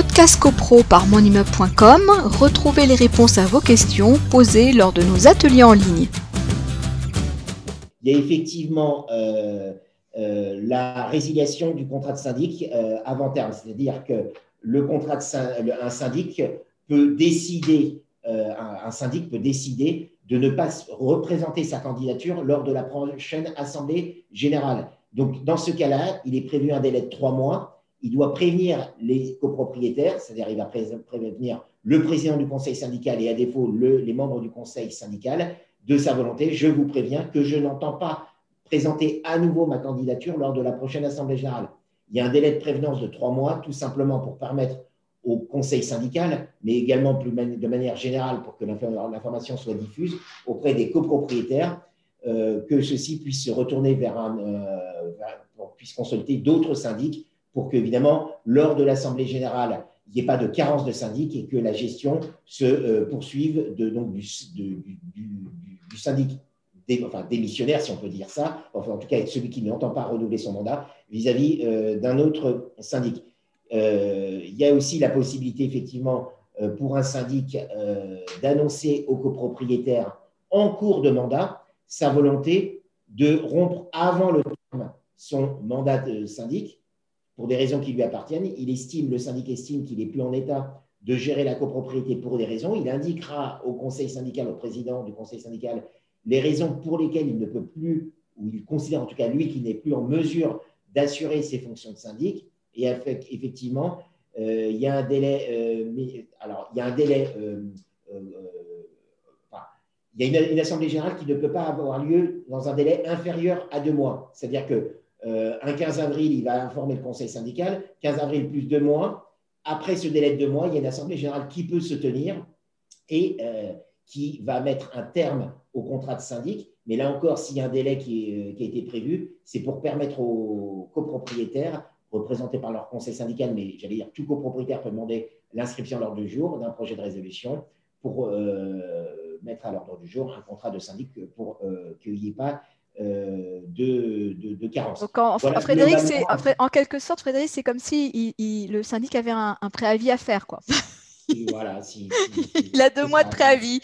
Podcast CoPro par monimmeuble.com, retrouvez les réponses à vos questions posées lors de nos ateliers en ligne. Il y a effectivement euh, euh, la résiliation du contrat de syndic euh, avant terme, c'est-à-dire que le contrat de un syndic peut décider, un, syndic peut décider de ne pas représenter sa candidature lors de la prochaine assemblée générale. Donc, dans ce cas-là, il est prévu un délai de trois mois. Il doit prévenir les copropriétaires, c'est-à-dire il va prévenir le président du conseil syndical et à défaut les membres du conseil syndical de sa volonté. Je vous préviens que je n'entends pas présenter à nouveau ma candidature lors de la prochaine assemblée générale. Il y a un délai de prévenance de trois mois, tout simplement pour permettre au conseil syndical, mais également de manière générale pour que l'information soit diffuse auprès des copropriétaires, euh, que ceux-ci puissent se retourner vers un, euh, puissent consulter d'autres syndics pour qu'évidemment, lors de l'Assemblée générale, il n'y ait pas de carence de syndic et que la gestion se euh, poursuive de, donc, du, syndic enfin, démissionnaire, si on peut dire ça, enfin, en tout cas celui qui n'entend pas renouveler son mandat vis-à-vis d'un autre syndic. Euh, il y a aussi la possibilité, effectivement, euh, pour un syndic euh, d'annoncer aux copropriétaires en cours de mandat sa volonté de rompre avant le terme son mandat de syndic pour des raisons qui lui appartiennent. Il estime, le syndic estime qu'il n'est plus en état de gérer la copropriété pour des raisons. Il indiquera au conseil syndical, au président du conseil syndical, les raisons pour lesquelles il ne peut plus, ou il considère en tout cas lui qu'il n'est plus en mesure d'assurer ses fonctions de syndic. Et effectivement, euh, il y a un délai, euh, alors il y a un délai, euh, il y a une, assemblée générale qui ne peut pas avoir lieu dans un délai inférieur à deux mois. C'est-à-dire que un 15 avril, il va informer le conseil syndical, 15 avril plus deux mois. Après ce délai de deux mois, il y a une assemblée générale qui peut se tenir et qui va mettre un terme au contrat de syndic. Mais là encore, s'il y a un délai qui, qui a été prévu, c'est pour permettre aux copropriétaires représentés par leur conseil syndical, mais j'allais dire tout copropriétaire peut demander l'inscription à l'ordre du jour d'un projet de résolution pour euh, mettre à l'ordre du jour un contrat de syndic pour euh, qu'il n'y ait pas euh, de, de, carence. Donc en, Frédéric, en, quelque sorte, Frédéric, c'est comme si il, le syndic avait un, préavis à faire. Quoi. voilà, si, il a deux mois de préavis.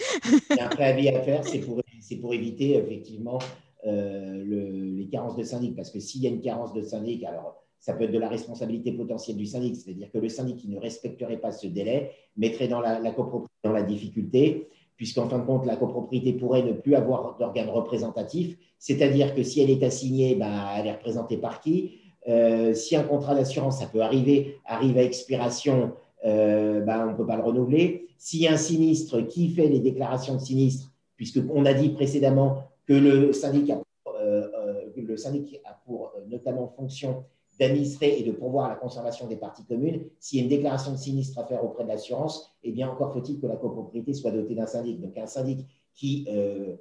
Un préavis à faire, c'est pour, pour éviter effectivement le, les carences de syndic. Parce que s'il y a une carence de syndic, alors ça peut être de la responsabilité potentielle du syndic, c'est-à-dire que le syndic qui ne respecterait pas ce délai mettrait dans la, copropriété dans la difficulté, puisqu'en fin de compte, la copropriété pourrait ne plus avoir d'organe représentatif, c'est-à-dire que si elle est assignée, bah, elle est représentée par qui? Euh, Si un contrat d'assurance, ça peut arriver, arrive à expiration, euh, bah, on ne peut pas le renouveler. S'il y a un sinistre qui fait les déclarations de sinistre, puisqu'on a dit précédemment que le syndic a, euh, le syndic a pour notamment fonction d'administrer et de pourvoir la conservation des parties communes, s'il y a une déclaration de sinistre à faire auprès de l'assurance, eh bien encore faut-il que la copropriété soit dotée d'un syndic. Donc un syndic qui euh,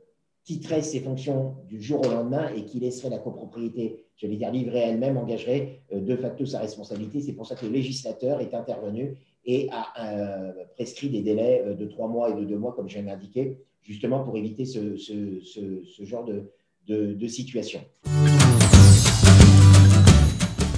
quitterait ses fonctions du jour au lendemain et qui laisserait la copropriété, je vais dire livrée elle-même, engagerait euh, de facto sa responsabilité. C'est pour ça que le législateur est intervenu et a euh, prescrit des délais de trois mois et de deux mois, comme je viens d'indiquer, justement pour éviter ce, genre de situation.